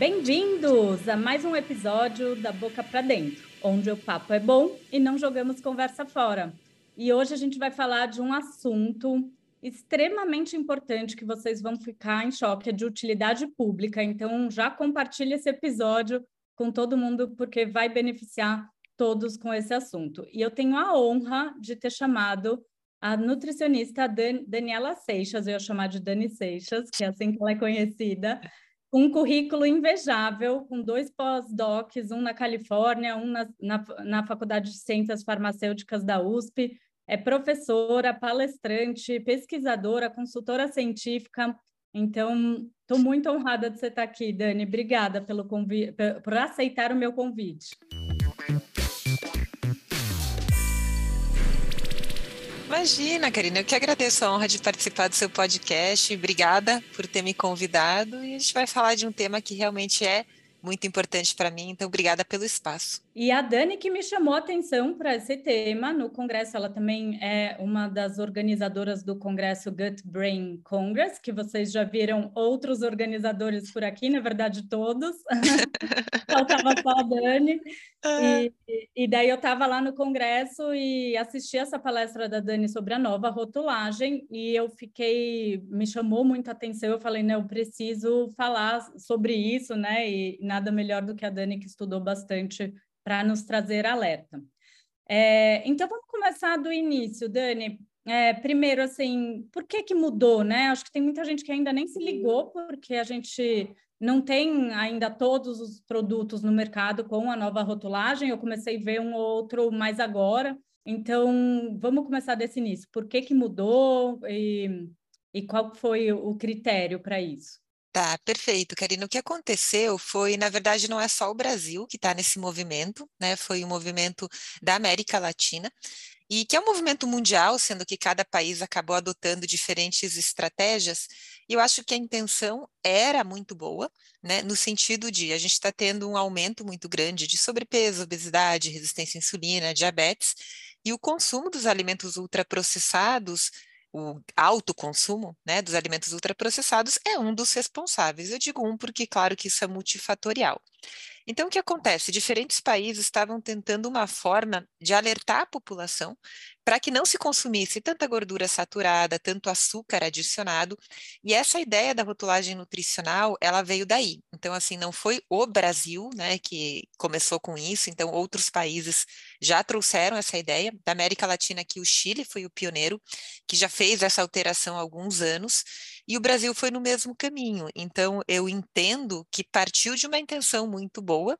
Bem-vindos a mais um episódio da Boca para Dentro, onde o papo é bom e não jogamos conversa fora. E hoje a gente vai falar de um assunto extremamente importante que vocês vão ficar em choque, é de utilidade pública. Então, já compartilhe esse episódio com todo mundo, porque vai beneficiar todos com esse assunto. E eu tenho a honra de ter chamado a nutricionista Dan Daniela Seixas, eu ia chamar de Dani Seixas, que é assim que ela é conhecida, um currículo invejável, com dois pós-docs, um na Califórnia, um na, na, na Faculdade de Ciências Farmacêuticas da USP, é professora, palestrante, pesquisadora, consultora científica. Então, estou muito honrada de você estar aqui, Dani. Obrigada pelo convite, por aceitar o meu convite. Imagina, Karina, eu que agradeço a honra de participar do seu podcast. Obrigada por ter me convidado. E a gente vai falar de um tema que realmente é muito importante para mim, então obrigada pelo espaço. E a Dani que me chamou a atenção para esse tema no congresso, ela também é uma das organizadoras do congresso Gut Brain Congress, que vocês já viram outros organizadores por aqui, na verdade todos. Faltava só a Dani. E, e daí eu estava lá no congresso e assisti essa palestra da Dani sobre a nova rotulagem e eu fiquei, me chamou muito a atenção, eu falei, não, eu preciso falar sobre isso, né? E nada melhor do que a Dani que estudou bastante para nos trazer alerta. É, então, vamos começar do início, Dani. É, primeiro, assim, por que que mudou, né? Acho que tem muita gente que ainda nem se ligou, porque a gente não tem ainda todos os produtos no mercado com a nova rotulagem. Eu comecei a ver um ou outro mais agora. Então, vamos começar desse início. Por que que mudou e, e qual foi o critério para isso? Tá, perfeito, Karina. O que aconteceu foi, na verdade, não é só o Brasil que está nesse movimento, né? Foi um movimento da América Latina e que é um movimento mundial, sendo que cada país acabou adotando diferentes estratégias. E eu acho que a intenção era muito boa, né? No sentido de a gente está tendo um aumento muito grande de sobrepeso, obesidade, resistência à insulina, diabetes, e o consumo dos alimentos ultraprocessados o alto consumo né, dos alimentos ultraprocessados é um dos responsáveis. Eu digo um porque, claro, que isso é multifatorial. Então, o que acontece? Diferentes países estavam tentando uma forma de alertar a população para que não se consumisse tanta gordura saturada, tanto açúcar adicionado, e essa ideia da rotulagem nutricional, ela veio daí. Então, assim, não foi o Brasil, né, que começou com isso, então outros países já trouxeram essa ideia. Da América Latina, aqui o Chile foi o pioneiro, que já fez essa alteração há alguns anos, e o Brasil foi no mesmo caminho. Então, eu entendo que partiu de uma intenção muito boa,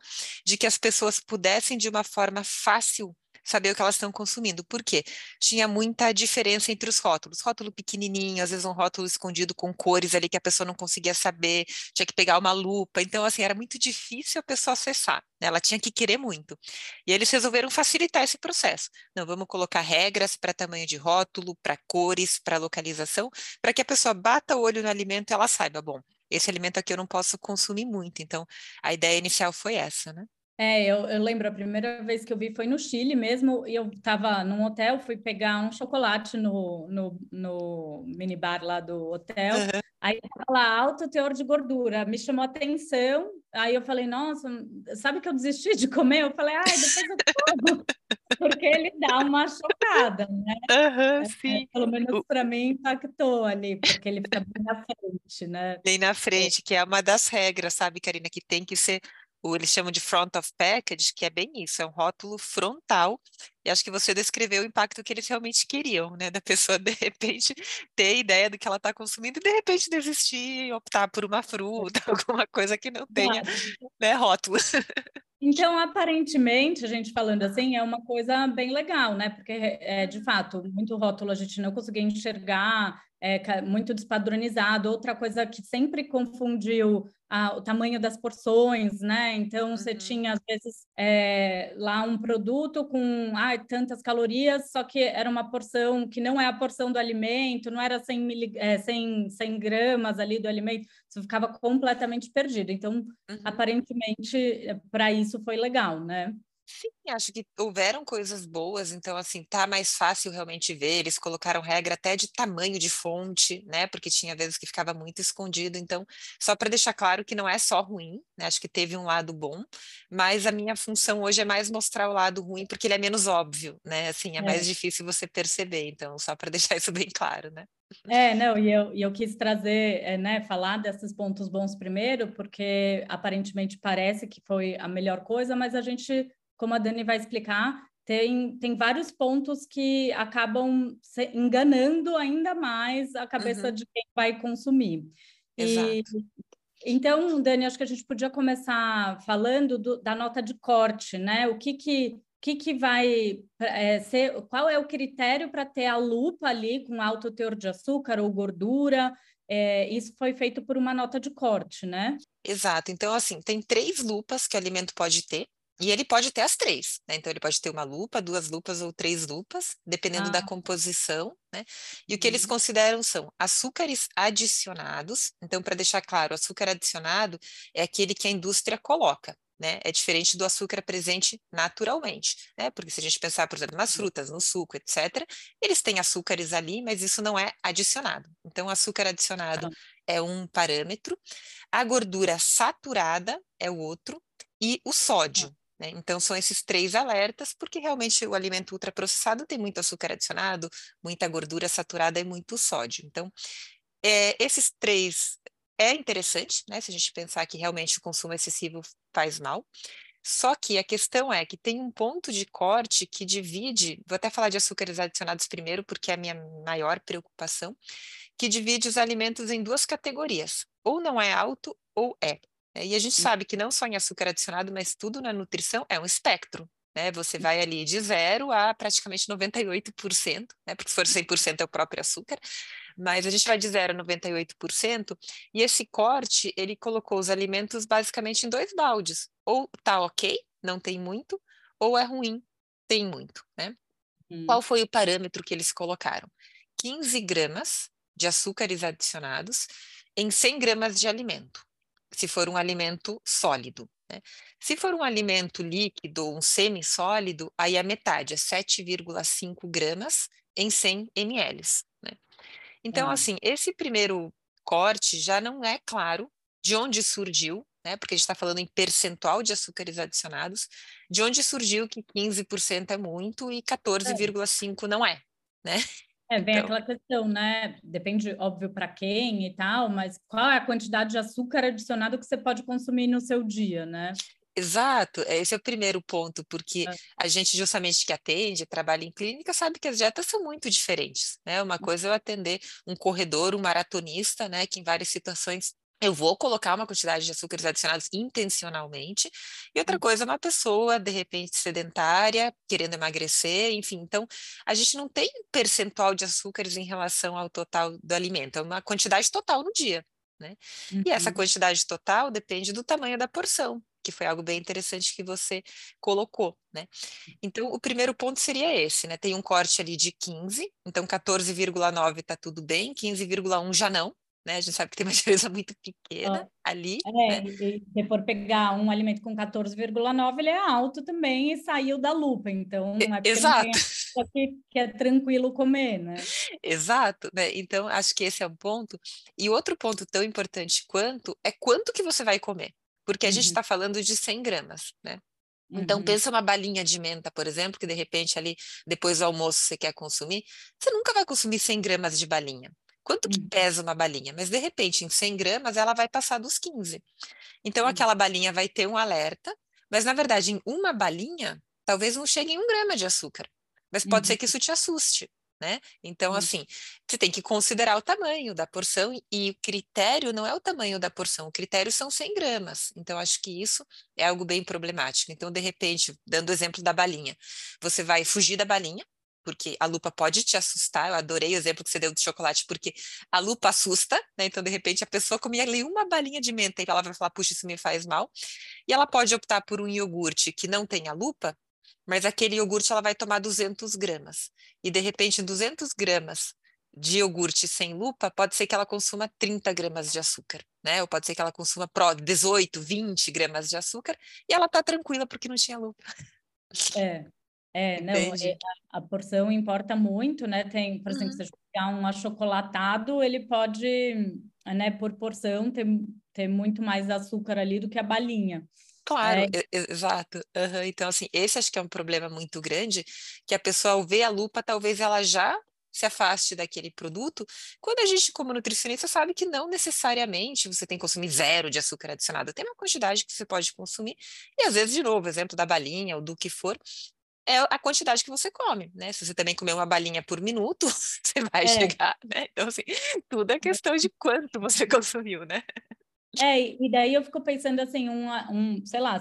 de que as pessoas pudessem, de uma forma fácil, saber o que elas estão consumindo. Por quê? Tinha muita diferença entre os rótulos. Rótulo pequenininho, às vezes um rótulo escondido com cores ali que a pessoa não conseguia saber, tinha que pegar uma lupa. Então, assim, era muito difícil a pessoa acessar. Né? Ela tinha que querer muito. E eles resolveram facilitar esse processo. Não, vamos colocar regras para tamanho de rótulo, para cores, para localização, para que a pessoa bata o olho no alimento e ela saiba, bom, esse alimento aqui eu não posso consumir muito. Então, a ideia inicial foi essa, né? É, eu, eu, lembro a primeira vez que eu vi foi no Chile mesmo, e eu estava num hotel, fui pegar um chocolate no, no, no minibar lá do hotel, uhum. aí estava lá, alto teor de gordura, me chamou a atenção, aí eu falei, nossa, sabe que eu desisti de comer? Eu falei, ai, depois eu como, porque ele dá uma chocada, né? Uhum, sim. É, pelo menos para mim impactou ali, porque ele fica bem na frente, né? Bem na frente, que é uma das regras, sabe, Karina, que tem que ser o, eles chamam de front of package, que é bem isso, é um rótulo frontal, e acho que você descreveu o impacto que eles realmente queriam, né, da pessoa de repente ter ideia do que ela está consumindo e de repente desistir e optar por uma fruta, alguma coisa que não tenha né, rótulo. Então, aparentemente, a gente falando assim, é uma coisa bem legal, né? Porque, é, de fato, muito rótulo a gente não conseguia enxergar, é, muito despadronizado. Outra coisa que sempre confundiu a, o tamanho das porções, né? Então, uhum. você tinha, às vezes, é, lá um produto com ah, tantas calorias, só que era uma porção que não é a porção do alimento, não era 100, mili, é, 100, 100 gramas ali do alimento, você ficava completamente perdido. Então, uhum. aparentemente, para isso foi legal, né? Sim, acho que houveram coisas boas, então assim, tá mais fácil realmente ver. Eles colocaram regra até de tamanho de fonte, né? Porque tinha vezes que ficava muito escondido. Então, só para deixar claro que não é só ruim, né? Acho que teve um lado bom, mas a minha função hoje é mais mostrar o lado ruim, porque ele é menos óbvio, né? Assim, é, é. mais difícil você perceber. Então, só para deixar isso bem claro, né? É, não, e eu, e eu quis trazer, é, né, falar desses pontos bons primeiro, porque aparentemente parece que foi a melhor coisa, mas a gente como a Dani vai explicar, tem, tem vários pontos que acabam enganando ainda mais a cabeça uhum. de quem vai consumir. Exato. E, então, Dani, acho que a gente podia começar falando do, da nota de corte, né? O que que, que, que vai é, ser, qual é o critério para ter a lupa ali com alto teor de açúcar ou gordura? É, isso foi feito por uma nota de corte, né? Exato. Então, assim, tem três lupas que o alimento pode ter. E ele pode ter as três, né? Então ele pode ter uma lupa, duas lupas ou três lupas, dependendo ah. da composição, né? E o que eles uhum. consideram são açúcares adicionados. Então, para deixar claro, o açúcar adicionado é aquele que a indústria coloca. Né? É diferente do açúcar presente naturalmente, né? Porque se a gente pensar, por exemplo, nas frutas, no suco, etc., eles têm açúcares ali, mas isso não é adicionado. Então, açúcar adicionado ah. é um parâmetro, a gordura saturada é o outro, e o sódio, né? Então, são esses três alertas, porque realmente o alimento ultraprocessado tem muito açúcar adicionado, muita gordura saturada e muito sódio. Então, é, esses três é interessante, né? Se a gente pensar que realmente o consumo excessivo faz mal. Só que a questão é que tem um ponto de corte que divide, vou até falar de açúcares adicionados primeiro, porque é a minha maior preocupação, que divide os alimentos em duas categorias, ou não é alto ou é. É, e a gente sabe que não só em açúcar adicionado, mas tudo na nutrição é um espectro. Né? Você vai ali de zero a praticamente 98%, né? porque se for 100% é o próprio açúcar, mas a gente vai de zero a 98%, e esse corte, ele colocou os alimentos basicamente em dois baldes. Ou tá ok, não tem muito, ou é ruim, tem muito. Né? Hum. Qual foi o parâmetro que eles colocaram? 15 gramas de açúcares adicionados em 100 gramas de alimento se for um alimento sólido. Né? Se for um alimento líquido, um semissólido, aí a metade, é 7,5 gramas em 100 ml. Né? Então, hum. assim, esse primeiro corte já não é claro de onde surgiu, né? porque a gente está falando em percentual de açúcares adicionados, de onde surgiu que 15% é muito e 14,5% não é. Né? É, vem então... aquela questão, né? Depende, óbvio, para quem e tal, mas qual é a quantidade de açúcar adicionado que você pode consumir no seu dia, né? Exato, esse é o primeiro ponto, porque é. a gente justamente que atende, trabalha em clínica, sabe que as dietas são muito diferentes, né? Uma coisa é eu atender um corredor, um maratonista, né, que em várias situações eu vou colocar uma quantidade de açúcares adicionados intencionalmente, e outra hum. coisa, uma pessoa, de repente, sedentária, querendo emagrecer, enfim. Então, a gente não tem percentual de açúcares em relação ao total do alimento, é uma quantidade total no dia, né? Uhum. E essa uhum. quantidade total depende do tamanho da porção, que foi algo bem interessante que você colocou, né? Então, o primeiro ponto seria esse, né? Tem um corte ali de 15, então 14,9 está tudo bem, 15,1 já não, né? A gente sabe que tem uma diferença muito pequena ah, ali. É, né? e se for pegar um alimento com 14,9, ele é alto também e saiu da lupa, então não é Exato. que, que é tranquilo comer, né? Exato, né? Então acho que esse é um ponto. E outro ponto tão importante quanto é quanto que você vai comer, porque a uhum. gente está falando de 100 gramas, né? Então, uhum. pensa uma balinha de menta, por exemplo, que de repente ali, depois do almoço, você quer consumir. Você nunca vai consumir 100 gramas de balinha. Quanto que hum. pesa uma balinha? Mas de repente, em 100 gramas, ela vai passar dos 15. Então, hum. aquela balinha vai ter um alerta, mas na verdade, em uma balinha, talvez não chegue em um grama de açúcar. Mas pode ser que uhum. isso te assuste. Né? Então, assim, você tem que considerar o tamanho da porção e o critério não é o tamanho da porção, o critério são 100 gramas. Então, acho que isso é algo bem problemático. Então, de repente, dando o exemplo da balinha, você vai fugir da balinha, porque a lupa pode te assustar. Eu adorei o exemplo que você deu do chocolate, porque a lupa assusta, né? Então, de repente, a pessoa comia ali uma balinha de menta e ela vai falar, puxa, isso me faz mal. E ela pode optar por um iogurte que não tenha lupa, mas aquele iogurte ela vai tomar 200 gramas. E, de repente, 200 gramas de iogurte sem lupa, pode ser que ela consuma 30 gramas de açúcar, né? Ou pode ser que ela consuma 18, 20 gramas de açúcar e ela tá tranquila porque não tinha lupa. É, é, não, é, a, porção importa muito, né? Tem, por exemplo, uhum. se você pegar um achocolatado, ele pode, né, por porção, ter, ter muito mais açúcar ali do que a balinha. Claro, é. exato. Uhum. Então, assim, esse acho que é um problema muito grande, que a pessoa, ao ver a lupa, talvez ela já se afaste daquele produto, quando a gente, como nutricionista, sabe que não necessariamente você tem que consumir zero de açúcar adicionado, tem uma quantidade que você pode consumir, e às vezes, de novo, exemplo da balinha ou do que for, é a quantidade que você come, né? Se você também comer uma balinha por minuto, você vai é. chegar, né? Então, assim, tudo é questão de quanto você consumiu, né? É, e daí eu fico pensando assim, um, um sei lá,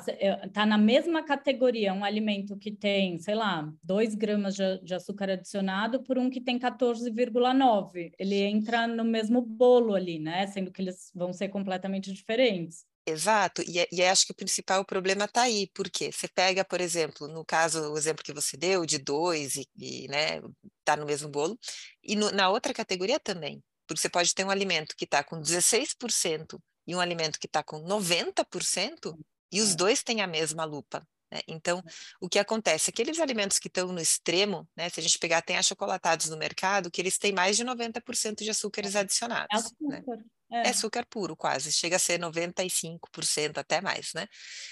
tá na mesma categoria um alimento que tem, sei lá, 2 gramas de, de, açúcar adicionado por um que tem 14,9. Ele entra no mesmo bolo ali, né? Sendo que eles vão ser completamente diferentes. Exato, e, e acho que o principal problema está aí, porque você pega, por exemplo, no caso, o exemplo que você deu, de dois e, e né, tá no mesmo bolo, e no, na outra categoria também, porque você pode ter um alimento que está com 16% e um alimento que está com 90%, e os é. dois têm a mesma lupa. Né? Então, o que acontece? Aqueles alimentos que estão no extremo, né? se a gente pegar, tem achocolatados no mercado, que eles têm mais de 90% de açúcares é. adicionados. É. Né? É. é. açúcar puro, quase, chega a ser 95%, até mais, né?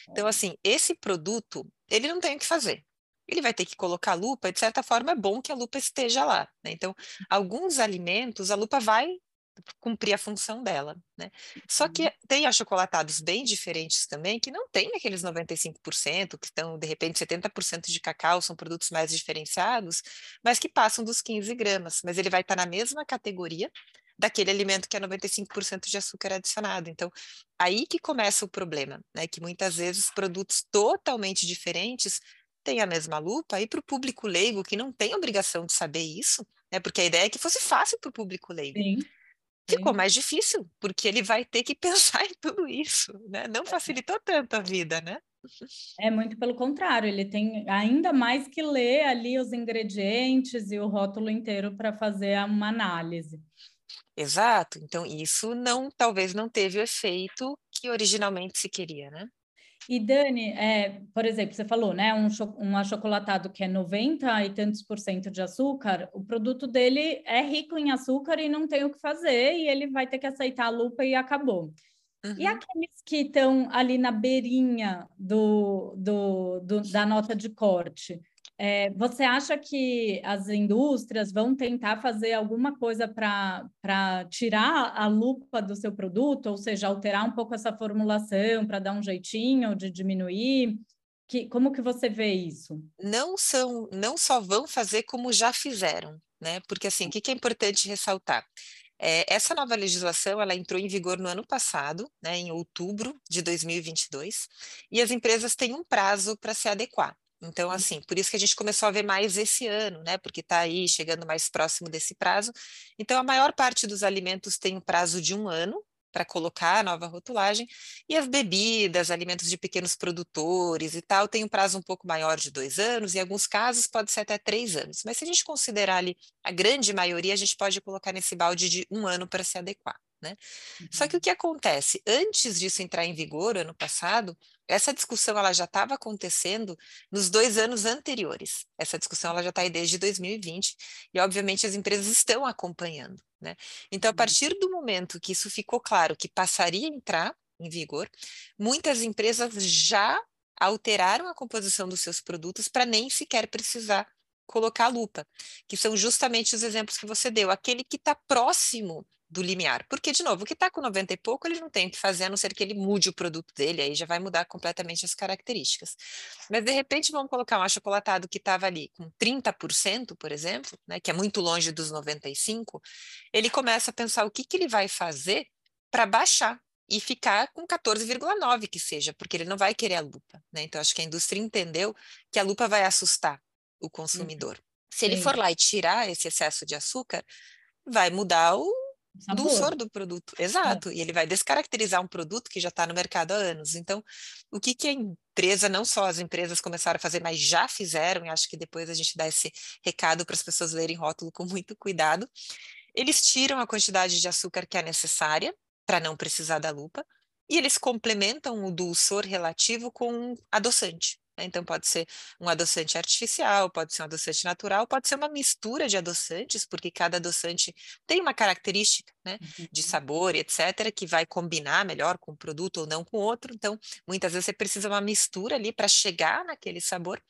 Então, é. assim, esse produto, ele não tem o que fazer. Ele vai ter que colocar a lupa, e de certa forma é bom que a lupa esteja lá. Né? Então, alguns alimentos, a lupa vai cumprir a função dela, né? Só que uhum. tem achocolatados bem diferentes também, que não tem aqueles 95%, que estão, de repente, 70% de cacau, são produtos mais diferenciados, mas que passam dos 15 gramas, mas ele vai estar na mesma categoria daquele alimento que é 95% de açúcar adicionado. Então, aí que começa o problema, né? Que muitas vezes produtos totalmente diferentes têm a mesma lupa, e para o público leigo, que não tem obrigação de saber isso, né? Porque a ideia é que fosse fácil para o público leigo. Sim ficou mais difícil, porque ele vai ter que pensar em tudo isso, né? Não é. facilitou tanto a vida, né? É muito pelo contrário, ele tem ainda mais que ler ali os ingredientes e o rótulo inteiro para fazer uma análise. Exato. Então isso não, talvez não teve o efeito que originalmente se queria, né? E Dani, é, por exemplo, você falou, né, um, um achocolatado que é 90 e tantos por cento de açúcar, o produto dele é rico em açúcar e não tem o que fazer, e ele vai ter que aceitar a lupa e acabou. Uhum. E aqueles que estão ali na beirinha do, do, do, da nota de corte, é, você acha que as indústrias vão tentar fazer alguma coisa para tirar a lupa do seu produto, ou seja, alterar um pouco essa formulação para dar um jeitinho de diminuir? Que, como que você vê isso? Não são, não só vão fazer como já fizeram, né? Porque assim, o que, que é importante ressaltar? É, essa nova legislação ela entrou em vigor no ano passado, né, em outubro de 2022, e as empresas têm um prazo para se adequar. Então, assim, por isso que a gente começou a ver mais esse ano, né? Porque está aí chegando mais próximo desse prazo. Então, a maior parte dos alimentos tem um prazo de um ano para colocar a nova rotulagem, e as bebidas, alimentos de pequenos produtores e tal, tem um prazo um pouco maior de dois anos, em alguns casos pode ser até três anos. Mas se a gente considerar ali a grande maioria, a gente pode colocar nesse balde de um ano para se adequar. Né? Uhum. Só que o uhum. que acontece? Antes disso entrar em vigor, ano passado, essa discussão ela já estava acontecendo nos dois anos anteriores. Essa discussão ela já está aí desde 2020 e, obviamente, as empresas estão acompanhando. Né? Então, a uhum. partir do momento que isso ficou claro que passaria a entrar em vigor, muitas empresas já alteraram a composição dos seus produtos para nem sequer precisar colocar lupa, que são justamente os exemplos que você deu, aquele que está próximo do limiar. Porque, de novo, o que está com 90 e pouco, ele não tem o que fazer, a não ser que ele mude o produto dele, aí já vai mudar completamente as características. Mas, de repente, vamos colocar um achocolatado que estava ali com 30%, por exemplo, né, que é muito longe dos 95%, ele começa a pensar o que, que ele vai fazer para baixar e ficar com 14,9 que seja, porque ele não vai querer a lupa. Né? Então, acho que a indústria entendeu que a lupa vai assustar o consumidor. Uhum. Se ele Sim. for lá e tirar esse excesso de açúcar, vai mudar o Dulçor do produto. Exato. É. E ele vai descaracterizar um produto que já está no mercado há anos. Então, o que, que a empresa, não só as empresas começaram a fazer, mas já fizeram, e acho que depois a gente dá esse recado para as pessoas lerem rótulo com muito cuidado. Eles tiram a quantidade de açúcar que é necessária para não precisar da lupa, e eles complementam o dulçor relativo com adoçante. Então, pode ser um adoçante artificial, pode ser um adoçante natural, pode ser uma mistura de adoçantes, porque cada adoçante tem uma característica né, de uhum. sabor, etc., que vai combinar melhor com um produto ou não com outro. Então, muitas vezes você precisa uma mistura ali para chegar naquele sabor,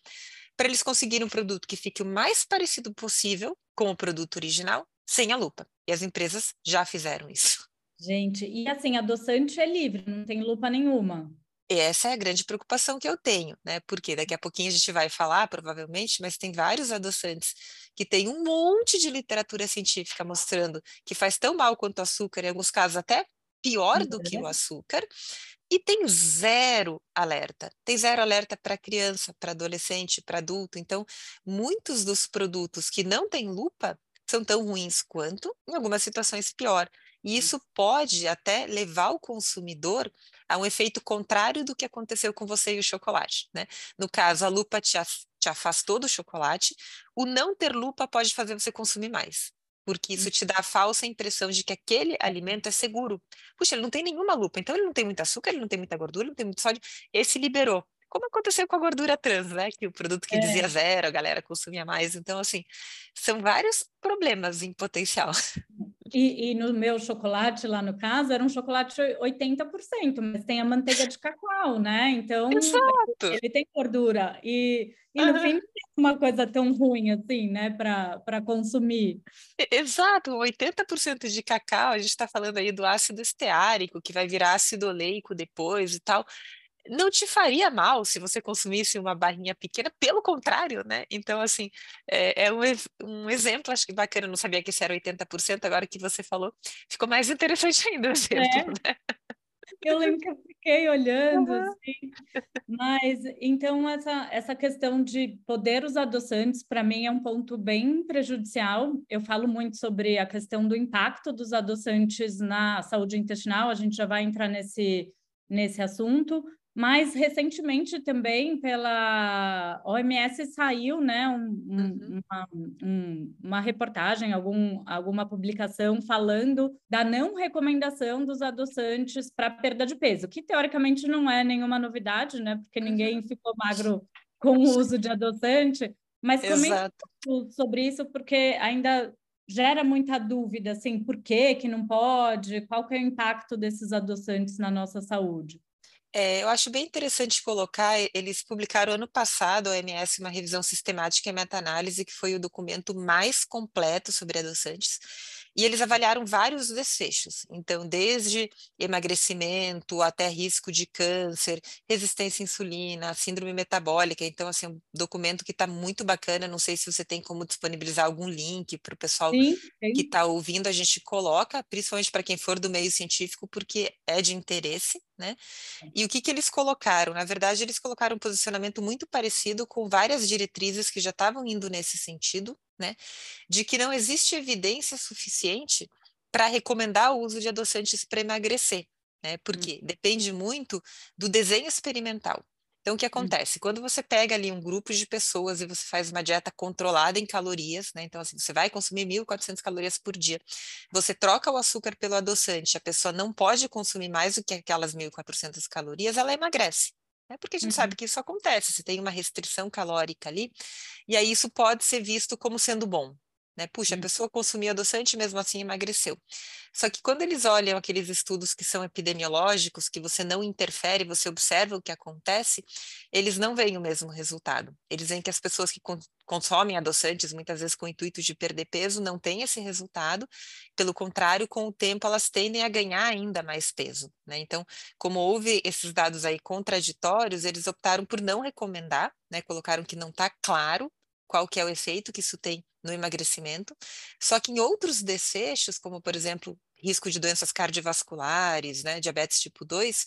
para eles conseguirem um produto que fique o mais parecido possível com o produto original, sem a lupa. E as empresas já fizeram isso. Gente, e assim, adoçante é livre, não tem lupa nenhuma. Essa é a grande preocupação que eu tenho, né? Porque daqui a pouquinho a gente vai falar, provavelmente, mas tem vários adoçantes que tem um monte de literatura científica mostrando que faz tão mal quanto o açúcar, em alguns casos até pior do que o uhum. açúcar, e tem zero alerta. Tem zero alerta para criança, para adolescente, para adulto. Então, muitos dos produtos que não têm lupa são tão ruins quanto, em algumas situações pior. E hum. isso pode até levar o consumidor a um efeito contrário do que aconteceu com você e o chocolate. Né? No caso, a lupa te, te afastou do chocolate, o não ter lupa pode fazer você consumir mais. Porque isso hum. te dá a falsa impressão de que aquele alimento é seguro. Puxa, ele não tem nenhuma lupa, então ele não tem muito açúcar, ele não tem muita gordura, ele não tem muito sódio. Esse liberou como aconteceu com a gordura trans, né? Que o produto que é. dizia zero, a galera consumia mais. Então, assim, são vários problemas em potencial. E, e, no meu chocolate, lá no caso, era um chocolate 80%, mas tem a manteiga de cacau, né? Então, Exato. ele tem gordura. E, e no uhum. fim, não é uma coisa tão ruim assim, né, para consumir. Exato, 80% de cacau, a gente está falando aí do ácido esteárico, que vai virar ácido oleico depois e tal não te faria mal se você consumisse uma barrinha pequena, pelo contrário, né? Então, assim, é, é um, um, exemplo, acho que bacana, eu não sabia que isso era 80%, agora que você falou, ficou mais interessante ainda o exemplo, é. né? Eu lembro que eu fiquei olhando, uhum. assim, mas então essa, essa questão de poder os adoçantes, para mim, é um ponto bem prejudicial. Eu falo muito sobre a questão do impacto dos adoçantes na saúde intestinal, a gente já vai entrar nesse, nesse assunto, mas recentemente também pela OMS saiu né, um, uhum. uma, um, uma, reportagem, algum, alguma publicação falando da não recomendação dos adoçantes para perda de peso, que teoricamente não é nenhuma novidade, né? Porque ninguém uhum. ficou magro com o uso de adoçante. Mas comenta sobre isso, porque ainda gera muita dúvida, assim, por que que não pode, qual que é o impacto desses adoçantes na nossa saúde. É, eu acho bem interessante colocar, eles publicaram ano passado, a OMS, uma revisão sistemática e meta-análise, que foi o documento mais completo sobre adoçantes, e eles avaliaram vários desfechos, então, desde emagrecimento até risco de câncer, resistência à insulina, síndrome metabólica, então, assim, um documento que está muito bacana, não sei se você tem como disponibilizar algum link para o pessoal sim, sim. que está ouvindo, a gente coloca, principalmente para quem for do meio científico, porque é de interesse, né? E o que, que eles colocaram? Na verdade, eles colocaram um posicionamento muito parecido com várias diretrizes que já estavam indo nesse sentido, né? De que não existe evidência suficiente para recomendar o uso de adoçantes para emagrecer, né? Porque hum. depende muito do desenho experimental. Então, o que hum. acontece? Quando você pega ali um grupo de pessoas e você faz uma dieta controlada em calorias, né? Então, assim, você vai consumir 1.400 calorias por dia, você troca o açúcar pelo adoçante, a pessoa não pode consumir mais do que aquelas 1.400 calorias, ela emagrece. É porque a gente uhum. sabe que isso acontece, você tem uma restrição calórica ali, e aí isso pode ser visto como sendo bom. Né? Puxa, a pessoa consumia adoçante e mesmo assim emagreceu. Só que quando eles olham aqueles estudos que são epidemiológicos, que você não interfere, você observa o que acontece, eles não veem o mesmo resultado. Eles veem que as pessoas que consomem adoçantes, muitas vezes com o intuito de perder peso, não têm esse resultado. Pelo contrário, com o tempo elas tendem a ganhar ainda mais peso. Né? Então, como houve esses dados aí contraditórios, eles optaram por não recomendar, né? colocaram que não está claro qual que é o efeito que isso tem no emagrecimento. Só que em outros desfechos, como por exemplo, risco de doenças cardiovasculares, né, diabetes tipo 2,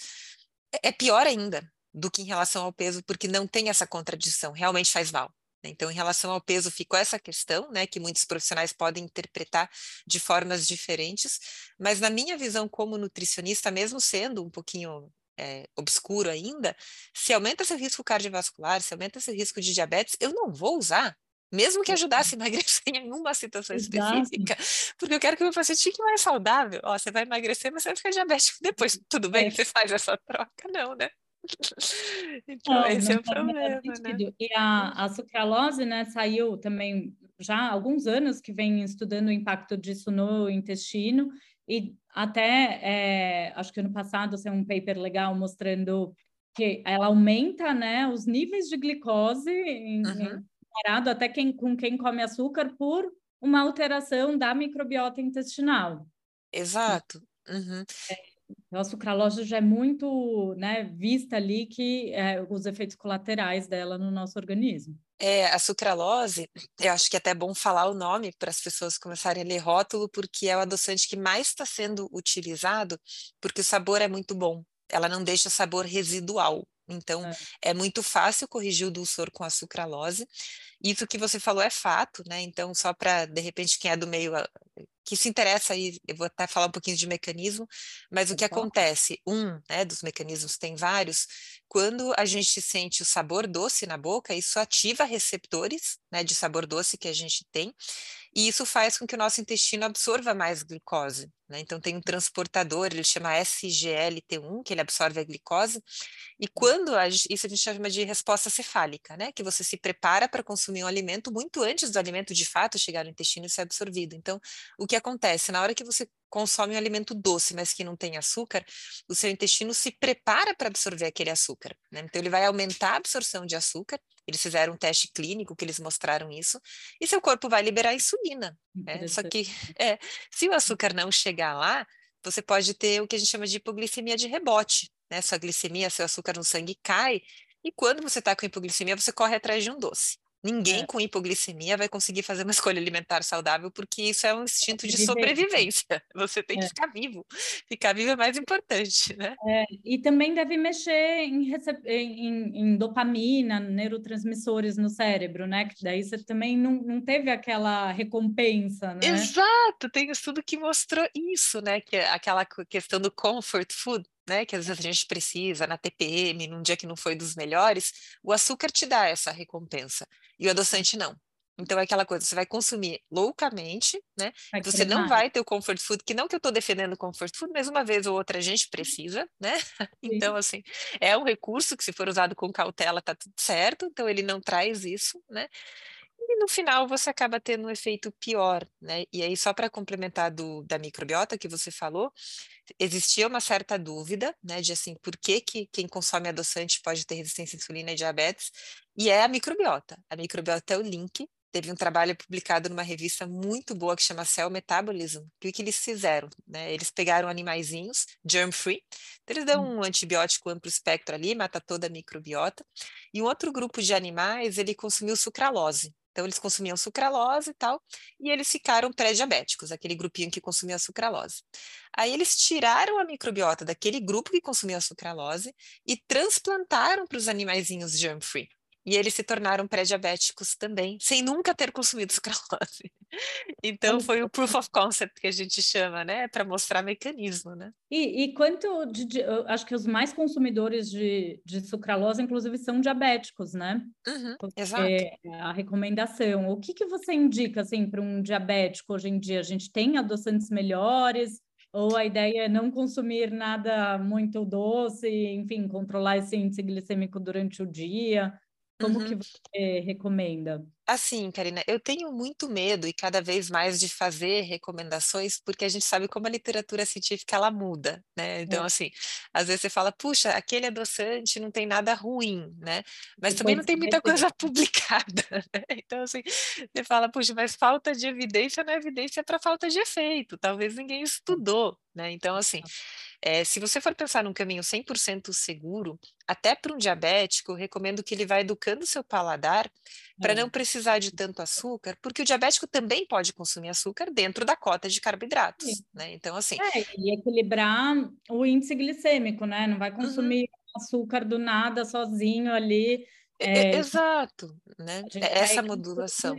é, é pior ainda do que em relação ao peso, porque não tem essa contradição, realmente faz mal. Né. Então, em relação ao peso, ficou essa questão, né, que muitos profissionais podem interpretar de formas diferentes, mas na minha visão como nutricionista, mesmo sendo um pouquinho é, obscuro ainda, se aumenta seu risco cardiovascular, se aumenta seu risco de diabetes, eu não vou usar. Mesmo que ajudasse a emagrecer em uma situação Exato. específica, porque eu quero que o meu paciente fique mais saudável. Ó, você vai emagrecer, mas você vai ficar diabético depois. Tudo bem, é. você faz essa troca? Não, né? então, não, esse não é o problema, né? E a, a sucralose, né, saiu também já há alguns anos que vem estudando o impacto disso no intestino e até, é, acho que ano passado, saiu um paper legal mostrando que ela aumenta, né, os níveis de glicose em, uhum. comparado até quem, com quem come açúcar por uma alteração da microbiota intestinal. Exato. Uhum. É, então, a sucralose já é muito né, vista ali que é, os efeitos colaterais dela no nosso organismo. É, a sucralose, eu acho que é até bom falar o nome para as pessoas começarem a ler rótulo, porque é o adoçante que mais está sendo utilizado, porque o sabor é muito bom. Ela não deixa sabor residual. Então, é. é muito fácil corrigir o dulçor com a sucralose. Isso que você falou é fato, né? Então, só para, de repente, quem é do meio que se interessa aí, eu vou até falar um pouquinho de mecanismo, mas o que acontece, um né, dos mecanismos, tem vários, quando a gente sente o sabor doce na boca, isso ativa receptores né, de sabor doce que a gente tem, e isso faz com que o nosso intestino absorva mais glicose. Né? Então, tem um transportador, ele chama SGLT1, que ele absorve a glicose, e quando a, isso a gente chama de resposta cefálica, né? que você se prepara para consumir um alimento muito antes do alimento de fato chegar no intestino e ser absorvido. Então, o que acontece? Na hora que você consome um alimento doce, mas que não tem açúcar, o seu intestino se prepara para absorver aquele açúcar. Né? Então, ele vai aumentar a absorção de açúcar. Eles fizeram um teste clínico que eles mostraram isso, e seu corpo vai liberar insulina. Né? Só que, é, se o açúcar não chegar lá, você pode ter o que a gente chama de hipoglicemia de rebote. Né? Sua glicemia, seu açúcar no sangue cai, e quando você está com hipoglicemia, você corre atrás de um doce. Ninguém é. com hipoglicemia vai conseguir fazer uma escolha alimentar saudável, porque isso é um instinto de sobrevivência. Você tem é. que ficar vivo. Ficar vivo é mais importante, né? É, e também deve mexer em, em, em, dopamina, neurotransmissores no cérebro, né? Que daí você também não, não teve aquela recompensa, né? Exato, tem estudo que mostrou isso, né? Que é aquela questão do comfort food, né, que às vezes a gente precisa na TPM, num dia que não foi dos melhores, o açúcar te dá essa recompensa e o adoçante não. Então é aquela coisa, você vai consumir loucamente, né? Vai você não vai ter o comfort food, que não que eu estou defendendo o comfort food, mas uma vez ou outra a gente precisa, né? Então, assim, é um recurso que se for usado com cautela tá tudo certo, então ele não traz isso, né? E no final você acaba tendo um efeito pior, né? E aí, só para complementar do, da microbiota que você falou, existia uma certa dúvida, né, de assim, por que, que quem consome adoçante pode ter resistência à insulina e diabetes, e é a microbiota. A microbiota é o link. Teve um trabalho publicado numa revista muito boa que chama Cell Metabolism. Que o que eles fizeram? Né? Eles pegaram animaizinhos, germ-free, então eles dão hum. um antibiótico amplo espectro ali, mata toda a microbiota, e um outro grupo de animais, ele consumiu sucralose, então, eles consumiam sucralose e tal, e eles ficaram pré-diabéticos, aquele grupinho que consumia sucralose. Aí, eles tiraram a microbiota daquele grupo que consumia sucralose e transplantaram para os animaizinhos germ-free. E eles se tornaram pré-diabéticos também, sem nunca ter consumido sucralose. Então foi o proof of concept que a gente chama, né, para mostrar mecanismo, né? E, e quanto de, de, acho que os mais consumidores de, de sucralose, inclusive, são diabéticos, né? Uhum, exato. A recomendação. O que, que você indica assim para um diabético hoje em dia? A gente tem adoçantes melhores? Ou a ideia é não consumir nada muito doce, enfim, controlar esse índice glicêmico durante o dia? Como uhum. que você recomenda? Assim, Karina, eu tenho muito medo e cada vez mais de fazer recomendações, porque a gente sabe como a literatura científica ela muda, né? Então, é. assim, às vezes você fala, puxa, aquele adoçante não tem nada ruim, né? Mas também não tem muita coisa publicada, né? Então, assim, você fala, puxa, mas falta de evidência não é evidência para falta de efeito, talvez ninguém estudou, né? Então, assim, é, se você for pensar num caminho 100% seguro, até para um diabético, eu recomendo que ele vá educando o seu paladar para não precisar de tanto açúcar, porque o diabético também pode consumir açúcar dentro da cota de carboidratos, né? Então, assim... É, e equilibrar o índice glicêmico, né? Não vai uhum. consumir uhum. açúcar do nada, sozinho ali. É, exato, né? É essa modulação.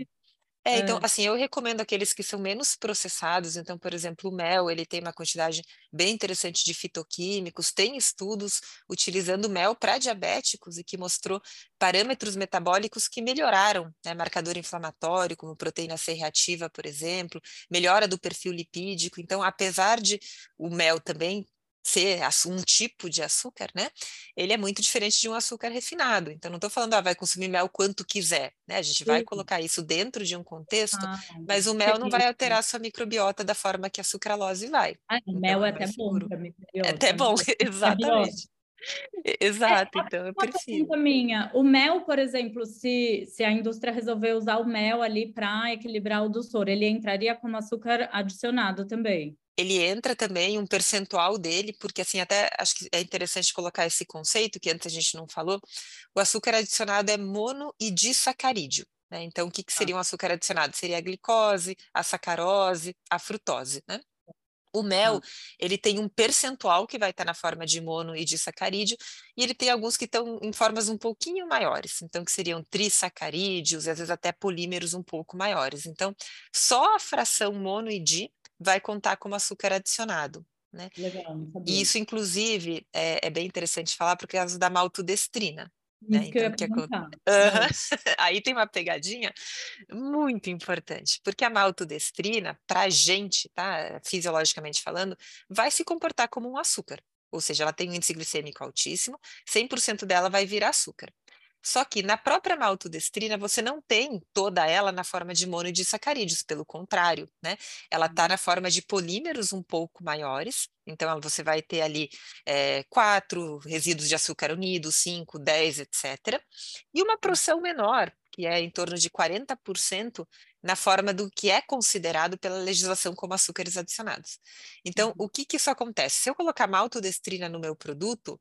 É, então, é. assim, eu recomendo aqueles que são menos processados. Então, por exemplo, o mel, ele tem uma quantidade bem interessante de fitoquímicos. Tem estudos utilizando mel para diabéticos e que mostrou parâmetros metabólicos que melhoraram, né? Marcador inflamatório, como proteína C reativa, por exemplo, melhora do perfil lipídico. Então, apesar de o mel também ser um tipo de açúcar, né? Ele é muito diferente de um açúcar refinado. Então, não estou falando, ah, vai consumir mel quanto quiser, né? A gente Sim. vai colocar isso dentro de um contexto, ah, mas o mel não vai alterar a sua microbiota da forma que a sucralose vai. Ah, o então, mel é, é até bom para microbiota. É até bom, exatamente. Exato, é, então eu prefiro. minha, o mel, por exemplo, se, se a indústria resolver usar o mel ali para equilibrar o doçor, ele entraria como açúcar adicionado também? Ele entra também um percentual dele, porque assim, até acho que é interessante colocar esse conceito que antes a gente não falou. O açúcar adicionado é mono e disacarídeo. Né? Então, o que, que seria um açúcar adicionado? Seria a glicose, a sacarose, a frutose. Né? O mel, ah. ele tem um percentual que vai estar na forma de mono e de sacarídeo, e ele tem alguns que estão em formas um pouquinho maiores, então que seriam trissacarídeos, e às vezes até polímeros um pouco maiores. Então, só a fração mono e di vai contar como açúcar adicionado. Né? Legal, e isso, inclusive, é, é, bem interessante falar por causa da maltodestrina. Né? Então, que uhum. Aí tem uma pegadinha muito importante, porque a maltodestrina, para a gente, tá, fisiologicamente falando, vai se comportar como um açúcar. Ou seja, ela tem um índice glicêmico altíssimo, 100% dela vai virar açúcar. Só que na própria maltodestrina você não tem toda ela na forma de monodisacarídeos, pelo contrário, né? Ela está na forma de polímeros um pouco maiores, então você vai ter ali é, quatro resíduos de açúcar unidos, cinco, dez, etc. E uma porção menor, que é em torno de 40%, na forma do que é considerado pela legislação como açúcares adicionados. Então, uhum. o que, que isso acontece? Se eu colocar maltodestrina no meu produto,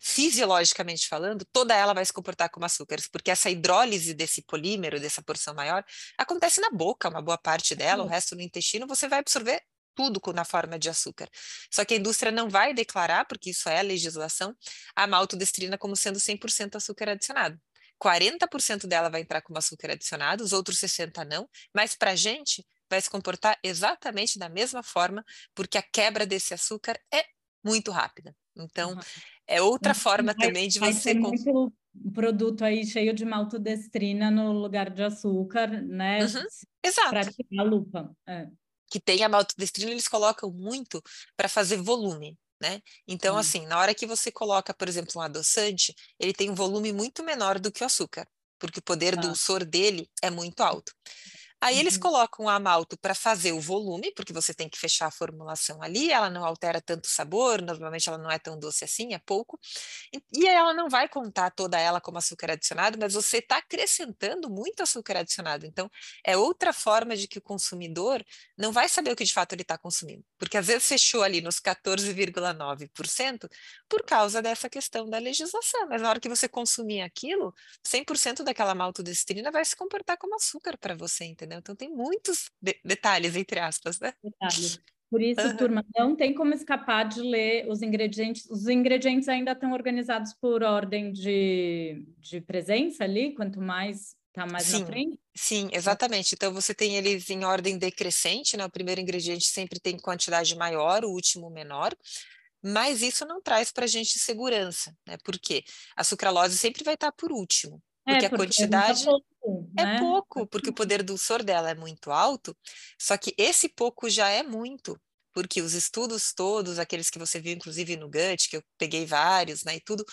fisiologicamente falando, toda ela vai se comportar como açúcares, porque essa hidrólise desse polímero, dessa porção maior, acontece na boca, uma boa parte dela, o resto no intestino, você vai absorver tudo na forma de açúcar. Só que a indústria não vai declarar, porque isso é a legislação, a maltodestrina como sendo 100% açúcar adicionado. 40% dela vai entrar como açúcar adicionado, os outros 60% não, mas para a gente vai se comportar exatamente da mesma forma, porque a quebra desse açúcar é muito rápida. Então, uhum. É outra forma vai, também de você... Muito produto aí cheio de maltodestrina no lugar de açúcar, né? Uhum, exato. Para tirar a lupa. É. Que tem a maltodestrina, eles colocam muito para fazer volume, né? Então, assim, na hora que você coloca, por exemplo, um adoçante, ele tem um volume muito menor do que o açúcar, porque o poder ah. dulçor dele é muito alto. Aí eles uhum. colocam a malto para fazer o volume, porque você tem que fechar a formulação ali, ela não altera tanto o sabor, normalmente ela não é tão doce assim, é pouco. E, ela não vai contar toda ela como açúcar adicionado, mas você está acrescentando muito açúcar adicionado. Então, é outra forma de que o consumidor não vai saber o que de fato ele está consumindo. Porque às vezes fechou ali nos 14,9% por causa dessa questão da legislação. Mas na hora que você consumir aquilo, 100% daquela maltodestrina vai se comportar como açúcar para você, entendeu? Entendeu? Então tem muitos de detalhes, entre aspas, né? Detalhes. Por isso, uhum. turma, não tem como escapar de ler os ingredientes. Os ingredientes ainda estão organizados por ordem de, de presença ali, quanto mais está mais sim, na frente? Sim, exatamente. Então você tem eles em ordem decrescente, né? O primeiro ingrediente sempre tem quantidade maior, o último menor. Mas isso não traz para a gente segurança, né? Porque a sucralose sempre vai estar por último, porque, é, porque a quantidade pouco, é né? pouco, porque o poder dulçor dela é muito alto, só que esse pouco já é muito, porque os estudos todos, aqueles que você viu inclusive no GUT, que eu peguei vários, né, e tudo,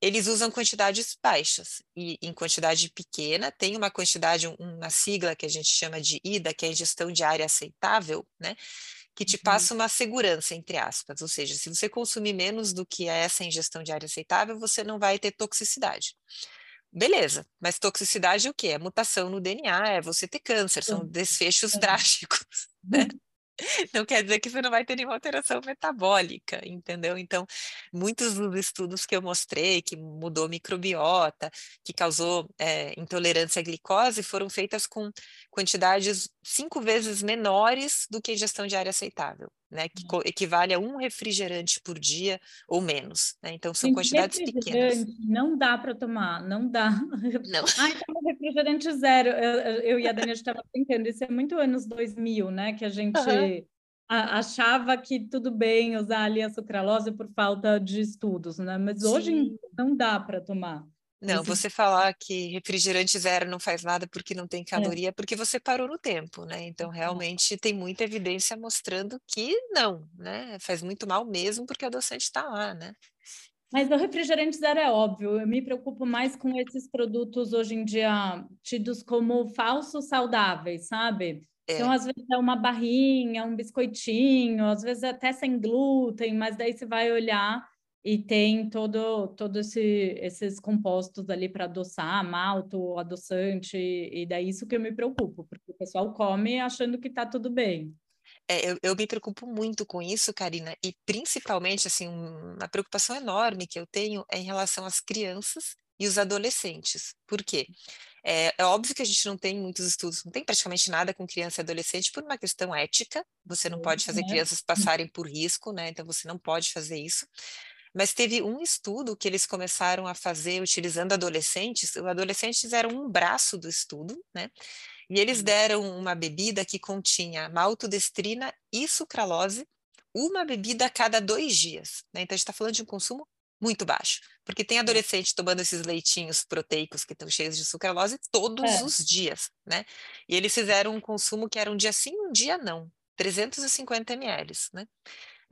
eles usam quantidades baixas, e em quantidade pequena, tem uma quantidade, uma sigla que a gente chama de IDA, que é ingestão diária aceitável, né, que te uhum. passa uma segurança, entre aspas, ou seja, se você consumir menos do que essa ingestão diária aceitável, você não vai ter toxicidade. Beleza, mas toxicidade é o quê? É mutação no DNA, é você ter câncer, são desfechos trágicos, né? Não quer dizer que você não vai ter nenhuma alteração metabólica, entendeu? Então, muitos dos estudos que eu mostrei, que mudou microbiota, que causou é, intolerância à glicose, foram feitas com quantidades cinco vezes menores do que a ingestão diária aceitável né, que uhum. equivale a um refrigerante por dia ou menos. Né? Então, são quantidades pequenas. Não dá para tomar, não dá. Não. Ai, refrigerante zero. Eu, eu e a Dani, a gente estava brincando, isso é muito anos 2000, né, que a gente... Uhum. achava que tudo bem usar ali a sucralose por falta de estudos, né? Mas Sim. hoje não dá para tomar. Não, você falar que refrigerante zero não faz nada porque não tem é. caloria, é porque você parou no tempo, né? Então, realmente tem muita evidência mostrando que não, né? Faz muito mal mesmo porque o adoçante está lá, né? Mas o refrigerante zero é óbvio, eu me preocupo mais com esses produtos hoje em dia tidos como falsos saudáveis, sabe? É. Então, às vezes é uma barrinha, um biscoitinho, às vezes até sem glúten, mas daí você vai olhar e tem todo todo esse, esses compostos ali para adoçar, malto, adoçante, e daí isso que eu me preocupo, porque o pessoal come achando que está tudo bem. É, eu, eu, me preocupo muito com isso, Karina, e principalmente, assim, uma preocupação enorme que eu tenho é em relação às crianças e os adolescentes. Por quê? É, é, óbvio que a gente não tem muitos estudos, não tem praticamente nada com criança e adolescente por uma questão ética. Você não pode fazer crianças passarem por risco, né? Então você não pode fazer isso. Mas teve um estudo que eles começaram a fazer utilizando adolescentes. Os adolescentes eram um braço do estudo, né? E eles deram uma bebida que continha maltodestrina e sucralose, uma bebida a cada dois dias. Né? Então, a gente está falando de um consumo muito baixo, porque tem adolescente tomando esses leitinhos proteicos que estão cheios de sucralose todos é. os dias, né? E eles fizeram um consumo que era um dia sim, um dia não, 350 ml, né?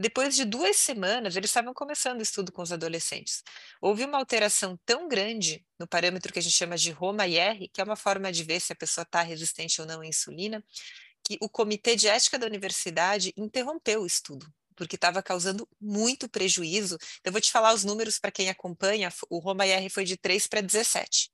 Depois de duas semanas, eles estavam começando o estudo com os adolescentes. Houve uma alteração tão grande no parâmetro que a gente chama de Roma-IR, que é uma forma de ver se a pessoa está resistente ou não à insulina, que o comitê de ética da universidade interrompeu o estudo, porque estava causando muito prejuízo. Então, eu vou te falar os números para quem acompanha. O Roma-IR foi de 3 para 17